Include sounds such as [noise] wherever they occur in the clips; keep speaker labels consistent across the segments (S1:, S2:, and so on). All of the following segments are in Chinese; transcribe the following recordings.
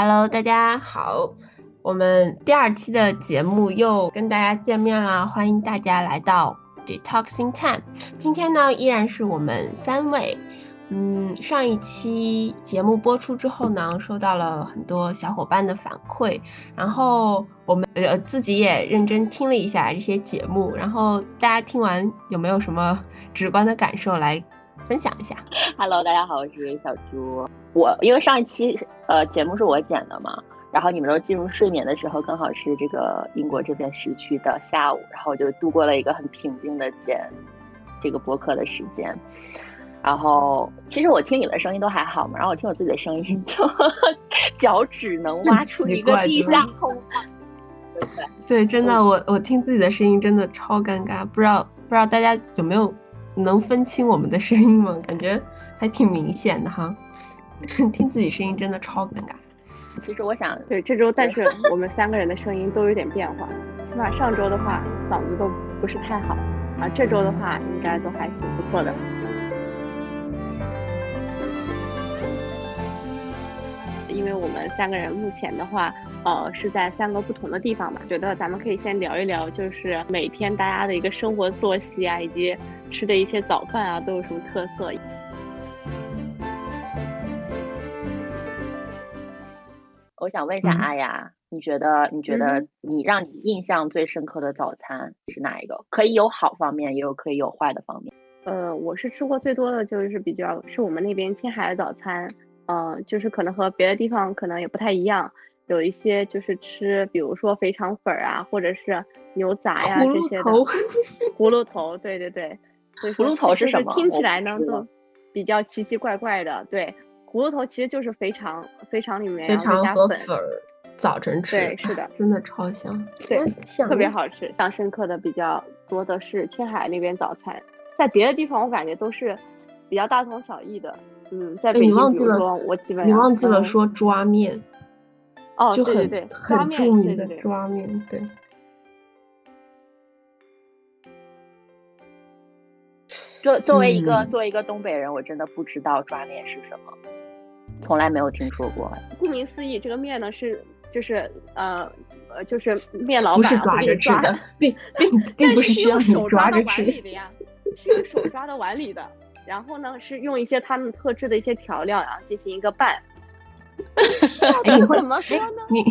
S1: Hello，大家好，我们第二期的节目又跟大家见面了，欢迎大家来到 Detoxing Time。今天呢，依然是我们三位。嗯，上一期节目播出之后呢，收到了很多小伙伴的反馈，然后我们呃自己也认真听了一下这些节目，然后大家听完有没有什么直观的感受来分享一下
S2: ？Hello，大家好，我是小猪。我因为上一期呃节目是我剪的嘛，然后你们都进入睡眠的时候，刚好是这个英国这边时区的下午，然后就度过了一个很平静的剪这个播客的时间。然后其实我听你的声音都还好嘛，然后我听我自己的声音就 [laughs] 脚趾能挖出一个地下空
S1: 间。[laughs] 对，真的，我我听自己的声音真的超尴尬，不知道不知道大家有没有能分清我们的声音吗？[laughs] 感觉还挺明显的哈。[laughs] 听自己声音真的超尴尬。
S2: 其实我想，
S3: 对这周，但是我们三个人的声音都有点变化。起码上周的话，嗓子都不是太好，啊，这周的话应该都还挺不错的。因为我们三个人目前的话，呃，是在三个不同的地方嘛，觉得咱们可以先聊一聊，就是每天大家的一个生活作息啊，以及吃的一些早饭啊，都有什么特色。
S2: 我想问一下阿雅，你觉得你觉得你让你印象最深刻的早餐是哪一个？可以有好方面，也有可以有坏的方面。
S3: 呃，我是吃过最多的就是比较是我们那边青海的早餐，呃，就是可能和别的地方可能也不太一样，有一些就是吃，比如说肥肠粉啊，或者是牛杂呀这些的。
S1: 葫芦头，[laughs]
S3: 葫芦头，对对对。
S2: 葫芦头是什么？
S3: 听起来呢都比较奇奇怪怪的，对。葫芦头其实就是肥肠，肥肠里面
S1: 肥肠和
S3: 粉
S1: 儿，早晨吃，
S3: 对，是的，
S1: 真的超香，
S3: 对，特别好吃。印象深刻的比较多的是青海那边早餐，在别的地方我感觉都是比较大同小异的。嗯，在北京，比如说我基本上
S1: 你忘记了说抓面，
S3: 哦，
S1: 就很
S3: 很
S1: 著名的抓面，对。
S2: 作作为一个作为一个东北人，我真的不知道抓面是什么。从来没有听说过。
S3: 顾名思义，这个面呢是就是呃呃就是面老板
S1: 不是抓着吃的，[laughs] 并 [laughs] 并并不是需要
S3: 手
S1: 抓着吃
S3: 的呀，是用手抓到碗里的。然后呢是用一些他们特制的一些调料，然后进行一个拌。[laughs]
S1: 怎么说呢？你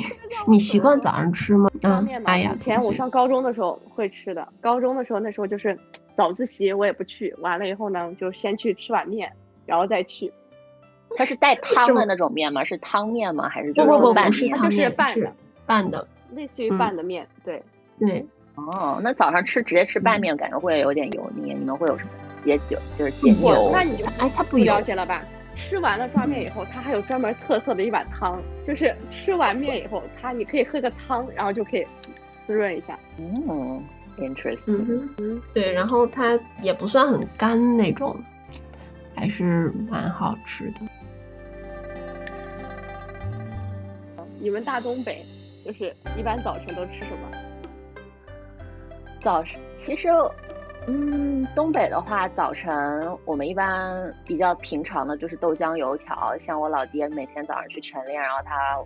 S1: 你习惯早上吃吗？
S3: 嗯，
S1: 哎呀，
S3: 以前我上高中的时候会吃的。高中的时候那时候就是早自习我也不去，完了以后呢就先去吃碗面，然后再去。
S2: 它是带汤的那种面吗？是汤面吗？还是
S1: 不不不不
S3: 是
S1: 汤面，
S3: 是
S1: 拌的，
S3: 类似于拌的面。对
S1: 对。
S2: 哦，那早上吃直接吃拌面，感觉会有点油腻。你们会有什么解酒？就是解油？
S3: 那你就
S1: 哎，它
S3: 不了解了吧？吃完了抓面以后，它还有专门特色的一碗汤，就是吃完面以后，它你可以喝个汤，然后就可以滋润一下。
S2: 嗯，interesting。
S1: 嗯，对，然后它也不算很干那种，还是蛮好吃的。
S3: 你们大东北就是一般早晨都吃什么？
S2: 早晨其实，嗯，东北的话，早晨我们一般比较平常的就是豆浆油条。像我老爹每天早上去晨练，然后他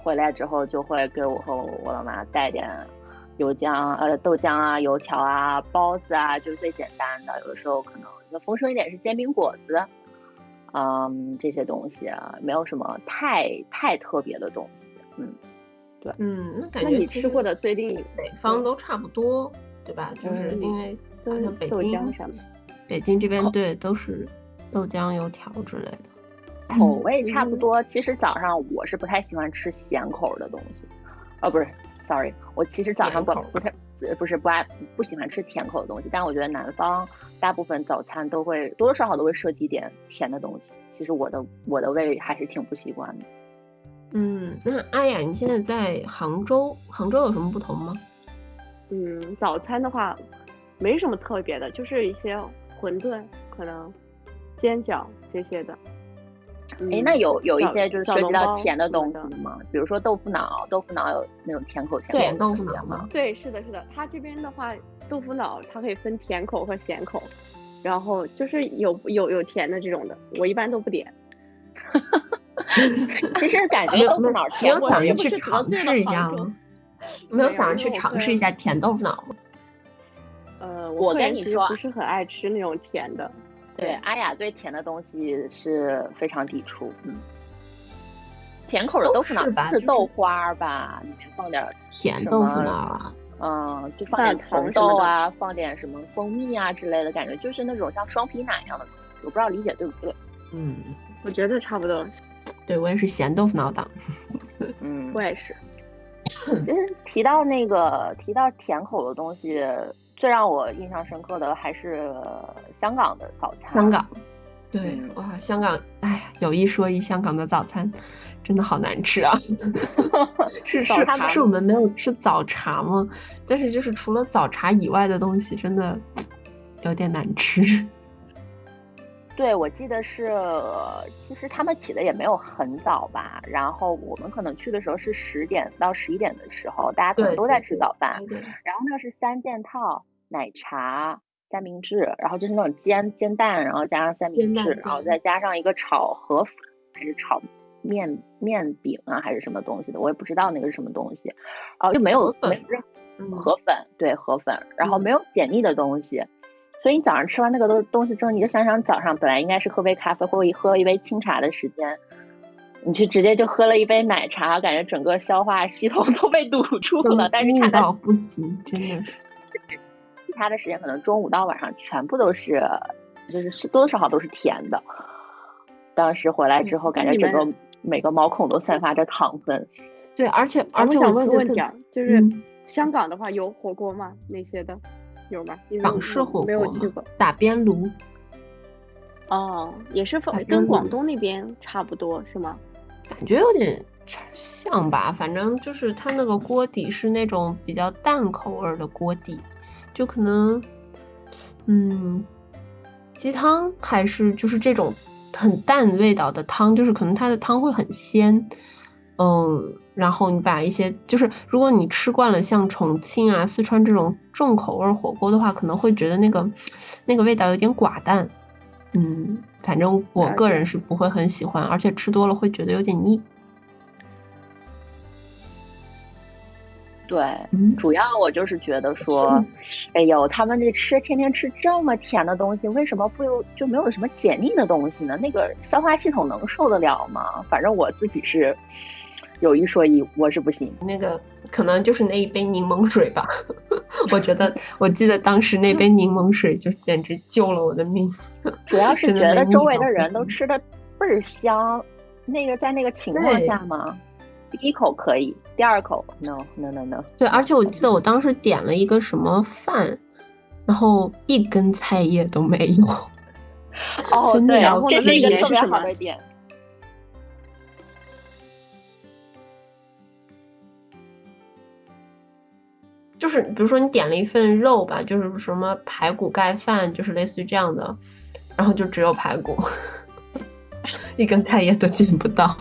S2: 回来之后就会给我和我老妈带点油浆、呃豆浆啊、油条啊、包子啊，就是最简单的。有的时候可能那丰盛一点是煎饼果子。嗯，这些东西啊，没有什么太太特别的东西。嗯，对，
S1: 嗯，那感觉
S3: 你吃过的最令
S1: 北方都差不多，对吧？就是因为好像北京
S3: 什么，
S1: 北京这边对都是豆浆油条之类的，
S2: 口味 [clears throat] 差不多。其实早上我是不太喜欢吃咸口的东西，哦，不是，sorry，我其实早上不不太。不是不爱不喜欢吃甜口的东西，但我觉得南方大部分早餐都会多多少少都会涉及点甜的东西。其实我的我的胃还是挺不习惯的。
S1: 嗯，那阿雅，你现在在杭州，杭州有什么不同吗？
S3: 嗯，早餐的话没什么特别的，就是一些馄饨、可能煎饺这些的。
S2: 哎，那有有一些就是涉及到甜的东西吗？比如说豆腐脑，豆腐脑有那种甜口、
S1: 咸口豆腐脑吗？
S3: 对，是的，是的。它这边的话，豆腐脑它可以分甜口和咸口，然后就是有有有甜的这种的，我一般都不点。[laughs] [laughs]
S2: 其实感觉豆腐脑
S1: 没有想着去尝试一下吗？没有
S3: 没有
S1: 想着去尝试一下甜豆腐脑吗？
S3: 呃，
S2: 我跟你说
S3: 不是很爱吃那种甜的。
S2: 对，阿雅对甜的东西是非常抵触。嗯，甜口的
S1: 都
S2: 豆腐脑
S1: 是
S2: 豆花儿吧，里面放点儿
S1: 甜豆腐脑啊，
S2: 嗯，就放点红
S3: 糖
S2: 豆啊，放点什么蜂蜜啊之类的，感觉就是那种像双皮奶一样的东西。我不知道理解对不对。
S1: 嗯，
S3: 我觉得差不多，
S1: 对我也是咸豆腐脑党。
S2: 嗯，[laughs]
S3: 我也是。[laughs]
S2: 其实提到那个提到甜口的东西，最让我印象深刻的还是香港的早餐。
S1: 香港，对
S2: 嗯
S1: 哇，香港，哎呀，有一说一，香港的早餐真的好难吃啊！[laughs] 是是是我们没有吃早茶吗？但是就是除了早茶以外的东西，真的有点难吃。
S2: 对，我记得是，其实他们起的也没有很早吧，然后我们可能去的时候是十点到十一点的时候，大家可能都在吃早饭。
S1: 对
S2: 然后那是三件套，奶茶、三明治，然后就是那种煎煎蛋，然后加上三明治，然后再加上一个炒河粉还是炒面面饼啊，还是什么东西的，我也不知道那个是什么东西，然后就没有
S1: 粉
S2: 没河粉，对河粉，然后
S1: 嗯
S2: 没有解腻的东西。所以你早上吃完那个东东西之后，你就想想早上本来应该是喝杯咖啡或者喝一杯清茶的时间，你去直接就喝了一杯奶茶，感觉整个消化系统 [laughs] 都被堵住了。但是
S1: 腻
S2: 它的
S1: 到不行，真的是。[laughs]
S2: 其他的时间可能中午到晚上全部都是，就是是多多少少都是甜的。当时回来之后，感觉整个每个毛孔都散发着糖分。
S1: 对，而且
S3: 啊
S1: 而且
S3: 我想问问题啊，就是
S1: 嗯
S3: 香港的话有火锅吗？那些的有吗？因为我
S1: 港式火
S3: 没有
S1: 锅
S3: 去过。，
S1: 打边炉。
S3: 哦，也是跟广东那边差不多是吗？
S1: 感觉有点像吧，反正就是它那个锅底是那种比较淡口味儿的锅底，就可能，嗯，鸡汤还是就是这种很淡味道的汤，就是可能它的汤会很鲜，嗯，然后你把一些就是如果你吃惯了像重庆啊、四川这种重口味儿火锅的话，可能会觉得那个那个味道有点寡淡，嗯，反正我个人是不会很喜欢，而且吃多了会觉得有点腻。
S2: 对，
S1: 嗯，
S2: 主要我就是觉得说，哎呦，他们这吃天天吃这么甜的东西，为什么不有就没有什么解腻的东西呢？那个消化系统能受得了吗？反正我自己是有一说一，我是不行。
S1: 那个可能就是那一杯柠檬水吧。[laughs] 我觉得，我记得当时那杯柠檬水就简直救了我的命。[laughs]
S2: 主要是觉得周围的人都吃的倍儿香，那个在那个情况下嘛，第一口可以，第二口 no no no no。
S1: 对，而且我记得我当时点了一个什么饭，然后一根菜叶都没有。
S2: 哦，对
S3: 然后，呢
S2: 这是一个特别好的点。
S1: 就是比如说你点了一份肉吧，就是什么排骨盖饭，就是类似于这样的，然后就只有排骨，[laughs] 一根菜叶都见不到。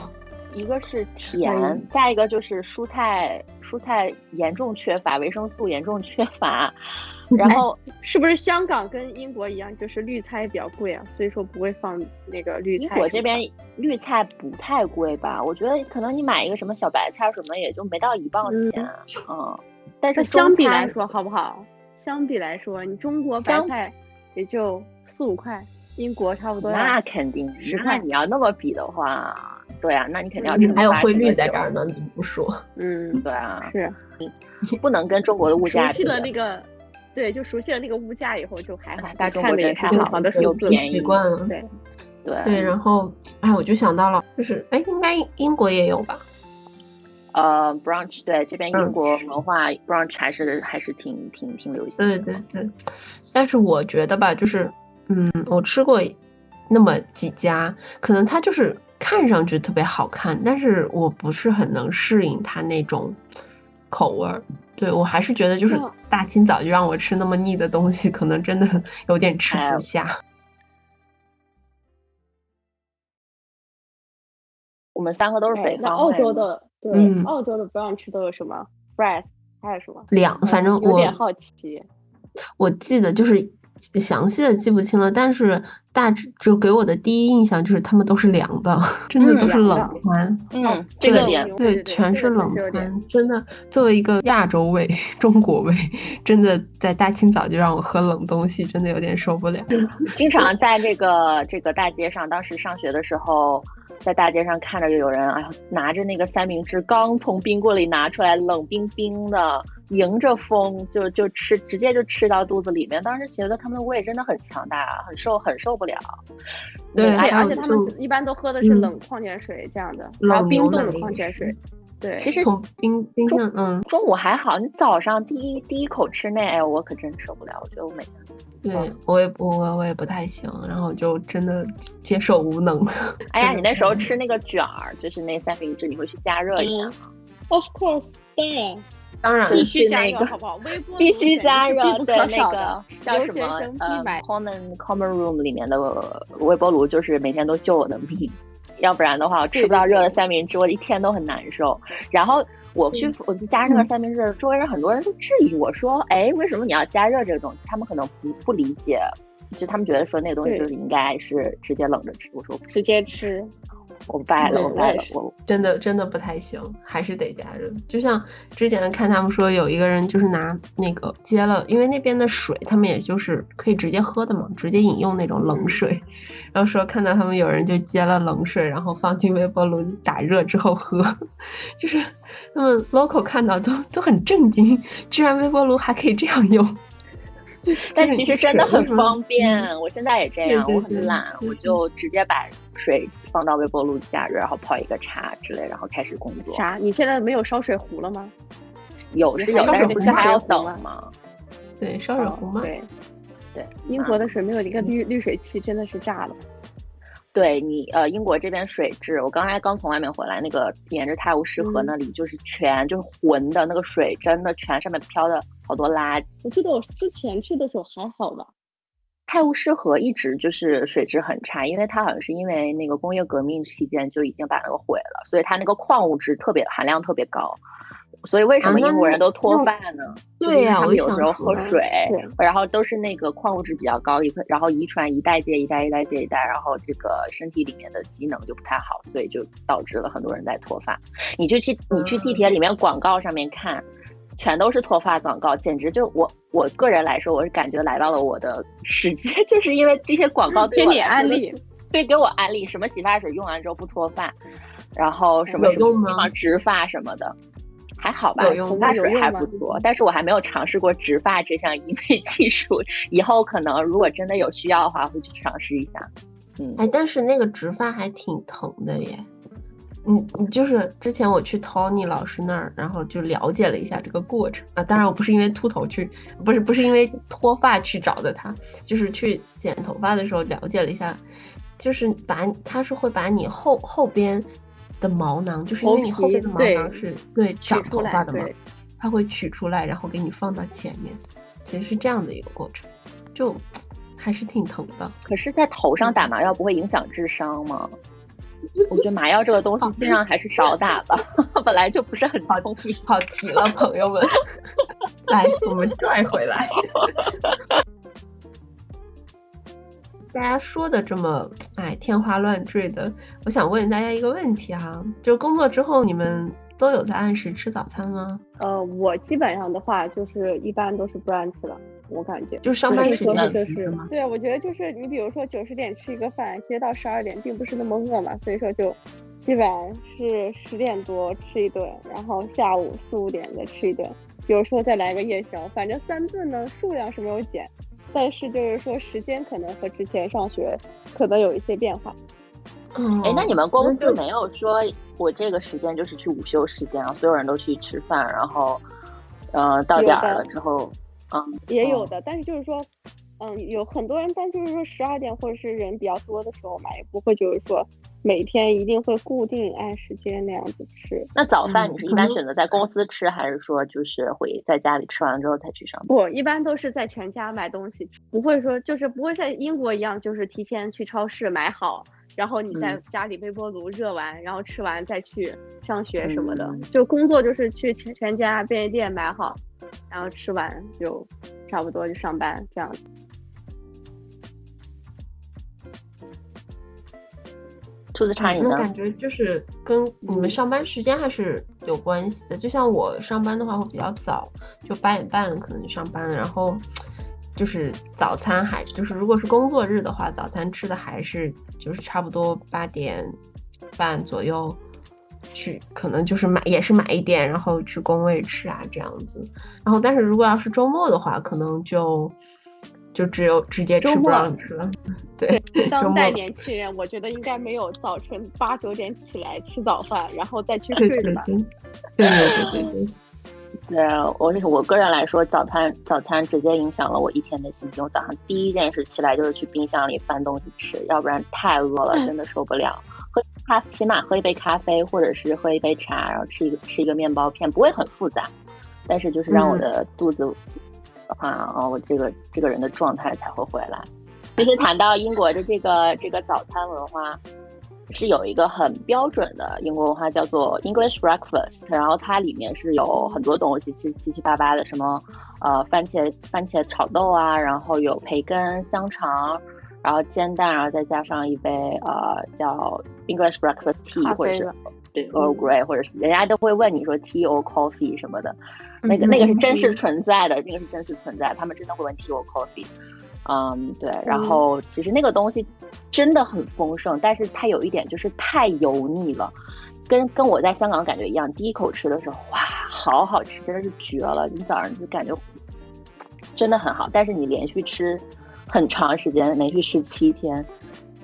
S2: 一个是甜
S3: 嗯，
S2: 再一个就是蔬菜，蔬菜严重缺乏，维生素严重缺乏，[laughs] 然后 [laughs]
S3: 是不是香港跟英国一样，就是绿菜比较贵啊，所以说不会放那个绿菜什么的？
S2: 英国这边绿菜不太贵吧？我觉得可能你买一个什么小白菜什么，也就没到一磅钱，嗯。但是
S3: 相比来说好不好？相比来说，你中国白菜也就四五块，英国差不多
S2: 那肯定，那
S3: 十块
S2: 你要那么比的话，对啊，那你肯定要
S1: 还有汇率在这儿呢，你怎么不说？[laughs]
S3: 嗯，
S2: 对啊，
S3: 是
S2: 不能跟中国的物价
S3: 熟悉
S2: 比。
S3: 了那个，对，就熟悉了那个物价以后就还好
S2: 哎，大中
S3: 国的也
S2: 还好
S3: 好的
S2: 又
S3: 数字，
S2: 便宜
S1: 习惯了。
S3: 对，
S2: 对
S1: 对，然后哎，我就想到了，就是哎，应该英国也有吧？
S2: 呃，brunch 对这边英国文化 brunch 还是还是挺挺挺流行
S1: 对
S2: 的。
S1: 对对，但是我觉得吧，就是嗯，我吃过那么几家，可能它就是看上去特别好看，但是我不是很能适应它那种口味儿。对我还是觉得，就是大清早就让我吃那么腻的东西，可能真的 [laughs] 有点吃
S2: 哎
S1: 不下。[laughs]
S2: 我们三个都是
S3: 哎
S2: 北方
S3: 那澳洲的对、
S1: 嗯
S3: 澳洲的 brunch 都有什么 fries 还有什么？
S1: 两，反正
S3: 我有
S1: 我
S3: 点好奇。
S1: 我记得就是详细的记不清了，但是大致就给我的第一印象就是他们都是凉的，[laughs] 真的都是冷餐。
S2: 嗯，这个点
S1: 对，全是冷餐。真的，作为一个亚洲胃、[laughs] 中国胃，真的在大清早就让我喝冷东西，真的有点受不了。
S2: 经常在这个这个大街上，当时上学的时候。在大街上看着就有人，哎呦，拿着那个三明治刚从冰柜里拿出来，冷冰冰的，迎着风就就吃，直接就吃到肚子里面。当时觉得他们的胃真的很强大，很受很受不了。
S1: 对，
S3: 而且他们一般都喝的是冷矿泉水这样的，
S1: 然后
S3: 冰冻的矿泉水。对，
S2: 其实
S1: 从冰冰箱，嗯，
S2: 中午还好，你早上第一第一口吃那，哎，我可真受不了。我觉得我每天。
S1: 对，我也我我也不太行，然后就真的接受无能。[laughs]
S2: 哎呀，你那时候吃那个卷儿，就是那三明治，你会去加热一下吗
S3: ？Of course，当然，
S1: 当然
S3: 必须加
S2: 热，
S3: 好不好？微波
S2: 必须加热，对那
S3: 个
S2: 叫什么？呃，Common Common Room 里面的微波炉，就是每天都救我的命，要不然的话，我吃不到热的三明治，我一天都很难受。然后。我去，我去加热三明治，周围人很多人都质疑我说：“哎，为什么你要加热这个东西？”他们可能不不理解，就他们觉得说那个东西就是应该是直接冷着吃。我说
S3: 直接吃。
S2: 我败了，我败了，我
S1: 真的真的不太行，还是得加热。就像之前看他们说，有一个人就是拿那个接了，因为那边的水他们也就是可以直接喝的嘛，直接饮用那种冷水。然后说看到他们有人就接了冷水，然后放进微波炉打热之后喝，[laughs] 就是他们 local 看到都都很震惊，居然微波炉还可以这样用。[laughs]
S2: 但其实真的很方便，我现在也这样，我很懒，我就直接把水放到微波炉加热，然后泡一个茶之类，然后开始工作。
S3: 啥？你现在没有烧水壶了吗？
S2: 有是有，但是不是还要等吗？
S1: 对，烧水壶吗？
S3: 对，对，英国的水没有一个滤滤水器，真的是炸了。
S2: 对你，呃，英国这边水质，我刚才刚从外面回来，那个沿着泰晤士河那里，就是全就是浑的那个水，真的全上面飘的好多垃圾。
S3: 我记得我之前去的时候还好吧。
S2: 泰晤士河一直就是水质很差，因为它好像是因为那个工业革命期间就已经把那个毁了，所以它那个矿物质特别含量特别高。所以为什么英国人都脱发呢？
S1: 对
S2: 呀，他们有时候喝水，然后都是那个矿物质比较高，一然后遗传一代接一代一代接一代，然后这个身体里面的机能就不太好，所以就导致了很多人在脱发。你就去你去地铁里面广告上面看，全都是脱发广告，简直就我我个人来说，我是感觉来到了我的世界，[laughs] 就是因为这些广告
S3: 给你安利，
S2: 对，给我安利什么洗发水用完之后不脱发，然后什么什么地方植发什么的。还好吧，洗发水还不错，但是我还没有尝试过植发这项医美技术。以后可能如果真的有需要的话，会去尝试一下。嗯，
S1: 哎，但是那个植发还挺疼的耶。嗯，你就是之前我去 Tony 老师那儿，然后就了解了一下这个过程啊。当然我不是因为秃头去，不是不是因为脱发去找的他，就是去剪头发的时候了解了一下，就是把他是会把你后后边。的毛囊就是因为你后边的毛囊是对长头发的嘛，它会取出来，然后给你放到前面，其实是这样的一个过程，就 [tsk] 还是挺疼的。
S2: 可是，在头上打麻药不会影响智商吗？我觉得麻药这个东西尽量还是少打吧，[laughs] 本来就不是很聪明。
S1: 好题了，朋友们，[laughs] 来，我们拽回来。大家说的这么哎天花乱坠的，我想问大家一个问题哈，就工作之后你们都有在按时吃早餐吗？
S3: 呃，我基本上的话就是一般都是不按吃的，我感觉
S1: 就上班时间
S3: 就是对啊，我觉得就是你比如说九十点吃一个饭，其实到十二点并不是那么饿嘛，所以说就基本上是十点多吃一顿，然后下午四五点再吃一顿，有时候再来个夜宵，反正三顿呢数量是没有减。但是就是说，时间可能和之前上学可能有一些变化。
S1: 嗯，
S2: 哎，那你们公司没有说我这个时间就是去午休时间啊？所有人都去吃饭，然后，嗯，到点了之后，嗯，
S3: 也有的。但是就是说，嗯，有很多人，但就是说十二点或者是人比较多的时候嘛，也不会就是说。每天一定会固定按时间那样子吃。
S2: 那早饭你是一般选择在公司吃，还是说就是会在家里吃完了之后才去上班？
S3: 不，一般都是在全家买东西，不会说就是不会像英国一样，就是提前去超市买好，然后你在家里微波炉热完，然后吃完再去上学什么的。就工作就是去全全家便利店买好，然后吃完就差不多就上班这样。
S2: 兔子茶饮，
S1: 我感觉就是跟你们上班时间还是有关系的。就像我上班的话会比较早，就八点半可能就上班，然后就是早餐还就是如果是工作日的话，早餐吃的还是就是差不多八点半左右。去，可能就是买也是买一点，然后去工位吃啊这样子。然后但是如果要是周末的话，可能就。就只有直接吃不让吃了。[laughs] 对，[laughs]
S3: 当代年轻人，我觉得应该没有早晨八九点起来吃早饭，然后再去睡的吧。
S1: 对对对对对。
S2: 对，我我个人来说，早餐早餐直接影响了我一天的心情。我早上第一件事起来就是去冰箱里翻东西吃，要不然太饿了，真的受不了。喝咖，起码喝一杯咖啡，或者是喝一杯茶，然后吃一个吃一个面包片，不会很复杂，但是就是让我的肚子。的话啊，我这个这个人的状态才会回来。其实谈到英国的这个这个早餐文化，是有一个很标准的英国文化，叫做 English breakfast。然后它里面是有很多东西，七七七八八的，什么呃番茄番茄炒豆啊，然后有培根、香肠，然后煎蛋，然后再加上一杯呃叫 English breakfast tea，或者是对 Earl Grey，或者是人家都会问你说 tea or coffee 什么的。那个那个是真实存在的，那个是真实存在，他们真的会问 tea or coffee，嗯，对，然后其实那个东西真的很丰盛，但是它有一点就是太油腻了，跟跟我在香港感觉一样，第一口吃的时候，哇，好好吃，真的是绝了，你早上就感觉真的很好，但是你连续吃很长时间，连续吃七天，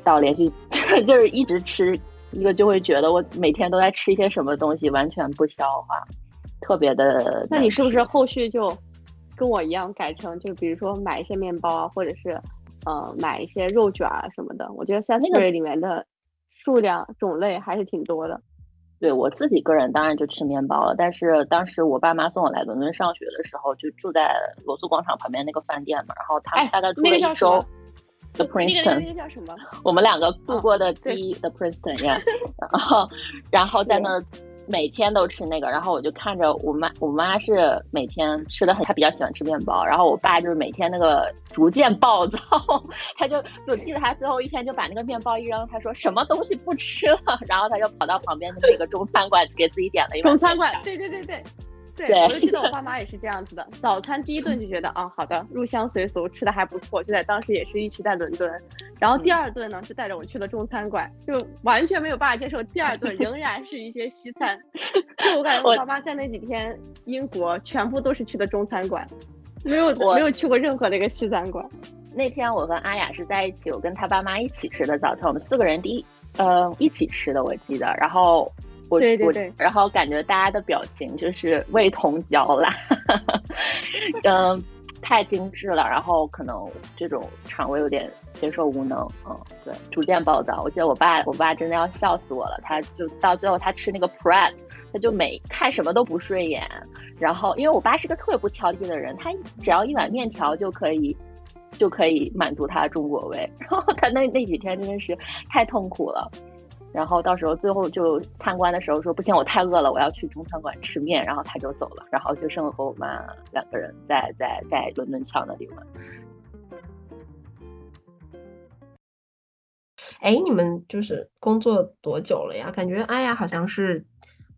S2: 到连续 [laughs] 就是一直吃一个，就会觉得我每天都在吃一些什么东西，完全不消化。特别的，
S3: 那你是不是后续就跟我一样改成，就比如说买一些面包啊，或者是呃买一些肉卷啊什么的？我觉得 Sainsbury 里面的数量种类还是挺多的。
S2: 对我自己个人当然就吃面包了，但是当时我爸妈送我来伦敦上学的时候，就住在罗素广场旁边那个饭店嘛，然后他们大概住了一周。The Princeton，
S3: 那个叫什么？
S2: 我们两个度过的第一 The Princeton 呀，然后然后在那儿。每天都吃那个，然后我就看着我妈，我妈是每天吃的很，她比较喜欢吃面包，然后我爸就是每天那个逐渐暴躁，[laughs] 他就我记得他最后一天就把那个面包一扔，他说什么东西不吃了，[laughs] 然后他就跑到旁边的那个中餐馆给自己点了一
S3: 碗。中餐馆，对对对对。对，我就记得我爸妈也是这样子的。早餐第一顿就觉得啊，好的，入乡随俗，吃的还不错。就在当时也是一起在伦敦，然后第二顿呢是带着我去了中餐馆，就完全没有办法接受第二顿仍然是一些西餐。就我感觉我爸妈在那几天英国全部都是去的中餐馆，没有没有去过任何的一个西餐馆。
S2: 那天我和阿雅是在一起，我跟他爸妈一起吃的早餐，我们四个人第一呃一起吃的，我记得，然后。我我，然后感觉大家的表情就是味同嚼蜡，[laughs] 嗯，太精致了，然后可能这种肠胃有点接受无能，嗯，对，逐渐暴躁。我记得我爸，我爸真的要笑死我了，他就到最后他吃那个 pret，他就每看什么都不顺眼，然后因为我爸是个特别不挑剔的人，他只要一碗面条就可以就可以满足他的中国胃，[laughs] 然后他那那几天真的是太痛苦了。然后到时候最后就参观的时候说不行，我太饿了，我要去中餐馆吃面。然后他就走了，然后就剩我和我妈两个人在在在伦敦桥那里玩。
S1: 哎，你们就是工作多久了呀？感觉阿雅好像是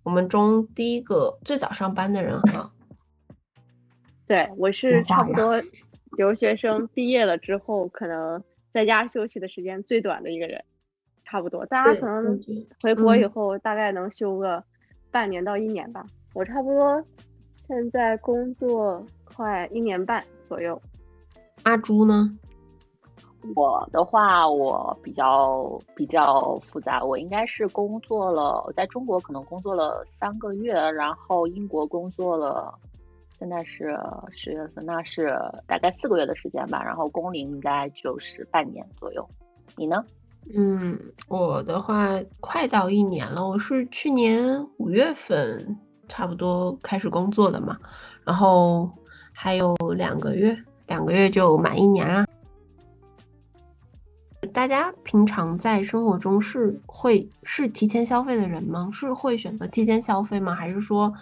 S1: 我们中第一个最早上班的人哈。[laughs]
S3: 对，我是差不多留学生毕业了之后，可能在家休息的时间最短的一个人。差不多，大家可能回国以后大概能休个半年到一年吧。我差不多现在工作快一年半左右。
S1: 阿朱呢？
S2: 我的话，我比较比较复杂。我应该是工作了，在中国可能工作了三个月，然后英国工作了，现在是十月份，那是大概四个月的时间吧。然后工龄应该就是半年左右。你呢？
S1: 嗯，我的话快到一年了，我是去年五月份差不多开始工作的嘛，然后还有两个月，两个月就满一年啦。大家平常在生活中是会是提前消费的人吗？是会选择提前消费吗？还是说，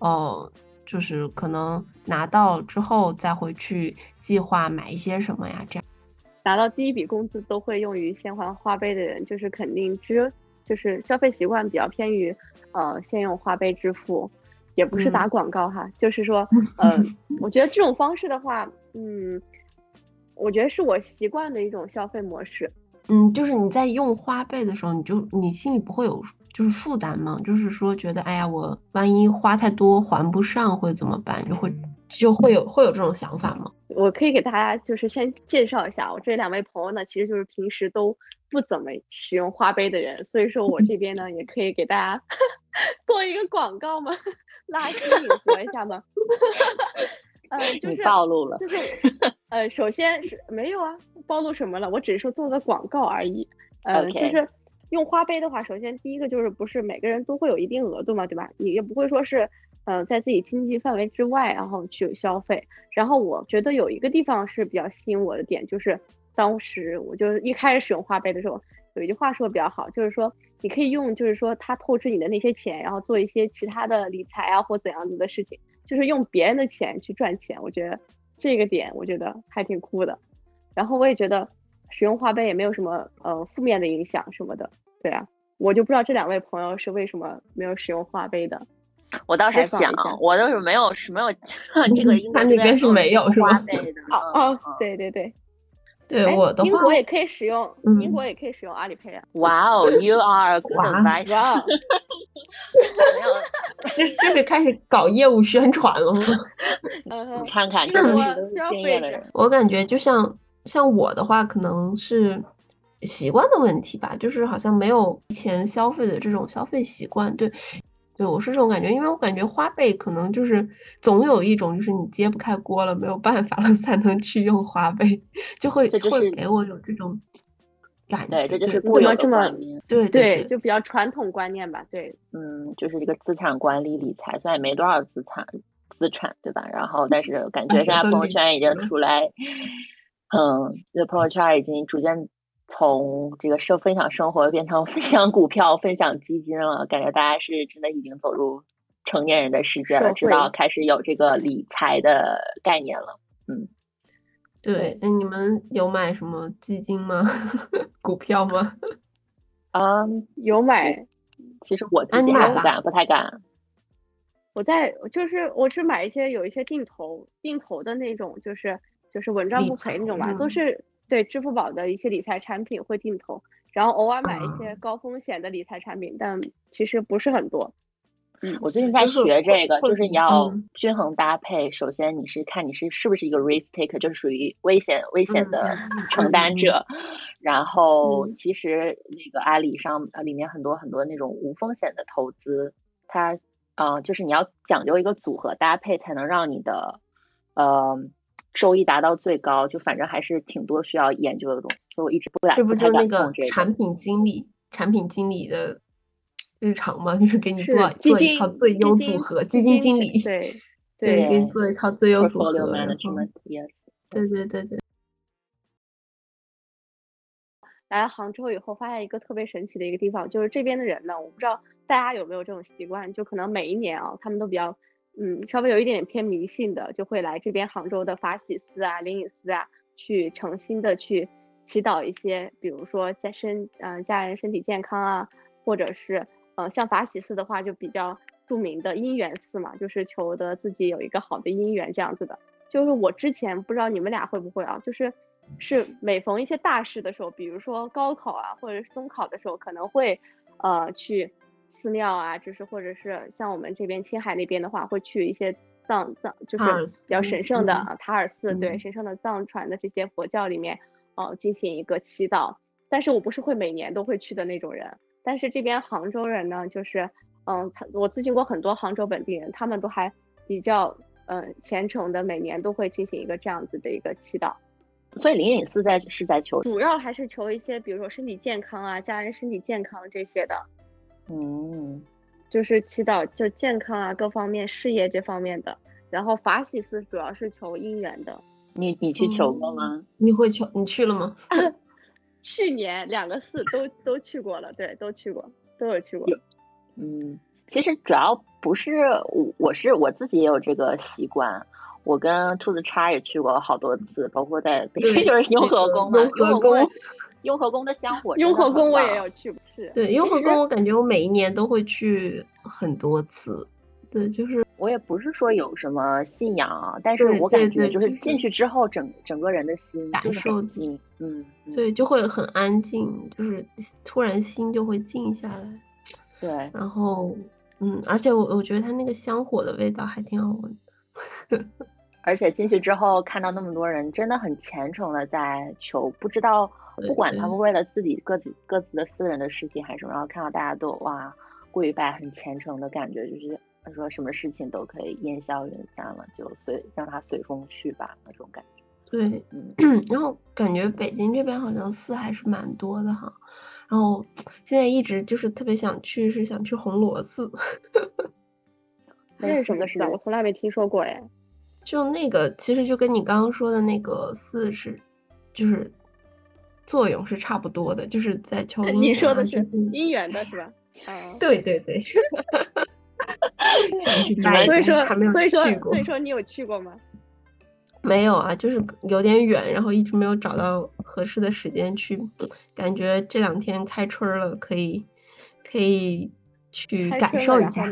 S1: 呃，就是可能拿到之后再回去计划买一些什么呀？这样。
S3: 拿到第一笔工资都会用于先还花呗的人，就是肯定支就是消费习惯比较偏于呃先用花呗支付，也不是打广告哈，就是说，嗯，[laughs] 我觉得这种方式的话，嗯，我觉得是我习惯的一种消费模式。
S1: 嗯，就是你在用花呗的时候，你就你心里不会有就是负担吗？就是说觉得哎呀，我万一花太多还不上会怎么办？就会就会有会有这种想法吗？
S3: 我可以给大家就是先介绍一下，我这两位朋友呢，其实就是平时都不怎么使用花呗的人，所以说我这边呢也可以给大家 [laughs] 做一个广告嘛，拉新引合一下嘛。呃，就是
S2: 暴露了，
S3: 就是，呃，首先是没有啊，暴露什么了？我只是说做个广告而已。呃，就是用花呗的话，首先第一个就是不是每个人都会有一定额度嘛，对吧？你也不会说是，呃，在自己经济范围之外，然后去消费。然后我觉得有一个地方是比较吸引我的点，就是当时我就一开始使用花呗的时候，有一句话说的比较好，就是说你可以用，就是说他透支你的那些钱，然后做一些其他的理财啊或怎样子的事情。就是用别人的钱去赚钱，我觉得这个点我觉得还挺酷的。然后我也觉得使用花呗也没有什么呃负面的影响什么的。对啊，我就不知道这两位朋友是为什么没有使用花呗的。
S2: 我倒是想，我倒是没有是没有 [laughs] 这个，
S1: 他那边是没有是
S2: 吧？[laughs] 哦。
S3: 哦，对对对。
S1: 对我的话，
S3: 英国也可以使用，英国也可以使用阿里 Pay 啊。
S2: 哇哦，[laughs] You are good advice。
S3: 哇，
S2: 没有，
S1: 这这是开始搞业务宣传了吗？
S2: 看看，真的是经验的人。
S1: 我感觉就像像我的话，可能是习惯的问题吧，就是好像没有以前消费的这种消费习惯，对。对，我是这种感觉，因为我感觉花呗可能就是总有一种，就是你揭不开锅了，没有办法了，[laughs] 才能去用花呗，就会就会给我有这种感觉。
S2: 对，这就是
S3: 固有的
S1: 观
S3: 念。
S1: 对
S3: 对，就比较传统观念吧。对，
S2: 嗯，就是这个资产管理理财，虽然也没多少资产资产，对吧？然后，但是感觉现在朋友圈已经出来，嗯，这朋友圈已经逐渐。从这个生分享生活变成分享股票、分享基金了，感觉大家是真的已经走入成年人的世界了，知道开始有这个理财的概念了。嗯，
S1: 对，那你们有买什么基金吗？[laughs] 股票吗？
S2: 啊，
S3: 有买。
S2: 其实我自己还不敢，不太敢。
S3: 我在就是我是买一些有一些定投定投的那种，就是就是稳赚不赔那种吧，都是。对支付宝的一些理财产品会定投，然后偶尔买一些高风险的理财产品，但其实不是很多。
S2: 嗯，我最近在学这个，就是你要均衡搭配。首先你是看你是是不是一个 risk taker，就是属于危险危险的 [laughs] 承担者。然后其实那个阿里上里面很多很多那种无风险的投资，它嗯就是你要讲究一个组合搭配，才能让你的呃。收益达到最高，就反正还是挺多需要研究的东西，所以我一直不敢。
S1: 这不就那个产品经理、产品经理的日常吗？[laughs] 就是给你做做一套最优组合，基金经理
S3: 对 [laughs]
S1: 对，给你做一套最优组合。对对对对。
S3: 来了杭州以后，发现一个特别神奇的一个地方，就是这边的人呢，我不知道大家有没有这种习惯，就可能每一年啊，他们都比较。嗯，稍微有一点点偏迷信的，就会来这边杭州的法喜寺啊、灵隐寺啊，去诚心的去祈祷一些，比如说在身嗯家人身体健康啊，或者是嗯像法喜寺的话就比较著名的姻缘寺嘛，就是求得自己有一个好的姻缘这样子的。就是我之前不知道你们俩会不会啊，就是是每逢一些大事的时候，比如说高考啊，或者是中考的时候，可能会呃去。寺庙啊，就是或者是像我们这边青海那边的话，会去一些藏藏，就是比较神圣的塔尔寺，对神圣的藏传的这些佛教里面，呃，进行一个祈祷。但是我不是会每年都会去的那种人。但是这边杭州人呢，就是，嗯，我咨询过很多杭州本地人，他们都还比较，嗯，虔诚的，每年都会进行一个这样子的一个祈祷。
S2: 所以灵隐寺在是在求，
S3: 主要还是求一些，比如说身体健康啊，家人身体健康这些的。
S2: 嗯，
S3: 就是祈祷，就健康啊，各方面事业这方面的。然后法喜寺主要是求姻缘的。
S2: 你你去求过吗？
S1: 你会求？你去了吗？[laughs]
S3: 去年两个寺都都去过了，对，都去过，都有去过。
S2: 嗯，其实主要不是我，我是我自己也有这个习惯。我跟兔子叉也去过好多次，包括在北京就是雍和宫嘛，
S1: 雍和宫，[laughs]
S2: 雍和宫的香火，
S3: 雍和宫我也有去，是
S1: 对雍和宫，我感觉我每一年都会去很多次。对，就是
S2: 我也不是说有什么信仰啊，但是我感觉就是进去之后，整整个人的心
S1: 感受
S2: 静，嗯，
S1: 对，就会很安静，就是突然心就会静下来。
S2: 对，
S1: 然后，嗯，而且我我觉得它那个香火的味道还挺好闻。[laughs]
S2: 而且进去之后看到那么多人，真的很虔诚的在求，不知道不管他们为了自己各自各自的私人的事情还是什么，然后看到大家都哇跪拜，很虔诚的感觉，就是。他说什么事情都可以烟消云散了，就随让他随风去吧，那种感觉。
S1: 对，嗯，[clears throat] 然后感觉北京这边好像寺还是蛮多的哈。然后 [tsk] 现在一直就是特别想去，是想去红螺寺。[laughs]
S3: 那是什么 [laughs] 寺？我从来没听说过哎。
S1: 就那个，其实就跟你刚刚说的那个寺是，就是作用是差不多的，就是在求姻缘。
S3: 你说的是姻缘的是吧？
S1: 啊，[laughs] 对对对。想去 [laughs]
S3: 所以说所以说所以说你有去过吗？[laughs]
S1: 没有啊，就是有点远，然后一直没有找到合适的时间去。感觉这两天开春了，可以可以去感受一下，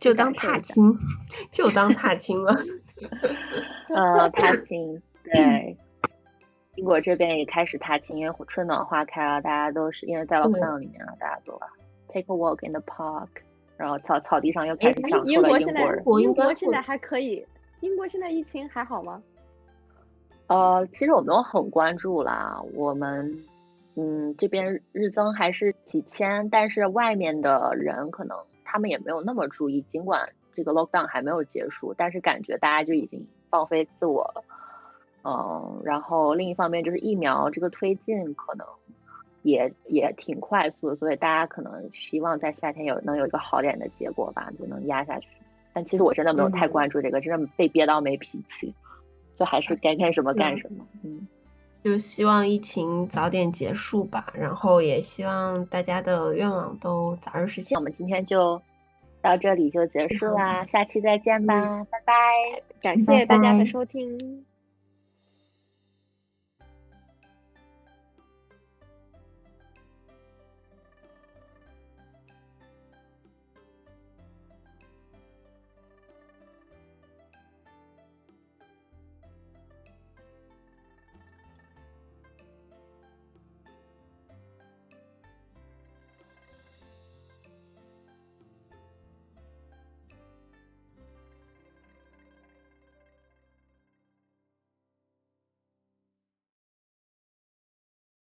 S1: 就当踏青，就当踏青了。
S2: 呃，踏青，对，英国这边也开始踏青，因为春暖花开了，大家都是因为在 lockdown 里面了，大家都 take a walk in the park。然后草草地上又开始长出了英国
S3: 人。英国现在还可以。英国现在疫情还好吗？
S2: 呃，其实我没有很关注啦。我们嗯这边日增还是几千，但是外面的人可能他们也没有那么注意。尽管这个 lockdown 还没有结束，但是感觉大家就已经放飞自我了。嗯，然后另一方面就是疫苗这个推进可能。也也挺快速的，所以大家可能希望在夏天有能有一个好点的结果吧，就能压下去。但其实我真的没有太关注这个，真的被憋到没脾气，就还是该干什么干什么。嗯，
S1: 就希望疫情早点结束吧，然后也希望大家的愿望都早日实现。
S2: 我们今天就到这里就结束啦，下期再见吧，拜拜，
S3: 感谢大家的收听。